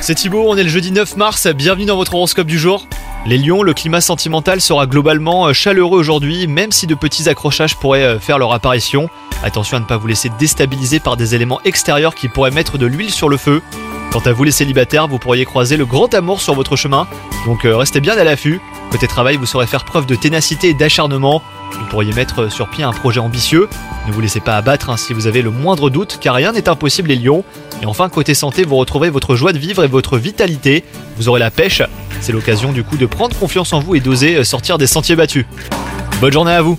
C'est Thibaut, on est le jeudi 9 mars, bienvenue dans votre horoscope du jour. Les lions, le climat sentimental sera globalement euh, chaleureux aujourd'hui, même si de petits accrochages pourraient euh, faire leur apparition. Attention à ne pas vous laisser déstabiliser par des éléments extérieurs qui pourraient mettre de l'huile sur le feu. Quant à vous les célibataires, vous pourriez croiser le grand amour sur votre chemin, donc euh, restez bien à l'affût. Côté travail, vous saurez faire preuve de ténacité et d'acharnement. Vous pourriez mettre sur pied un projet ambitieux. Ne vous laissez pas abattre hein, si vous avez le moindre doute, car rien n'est impossible les lions. Et enfin, côté santé, vous retrouverez votre joie de vivre et votre vitalité. Vous aurez la pêche. C'est l'occasion du coup de prendre confiance en vous et d'oser sortir des sentiers battus. Bonne journée à vous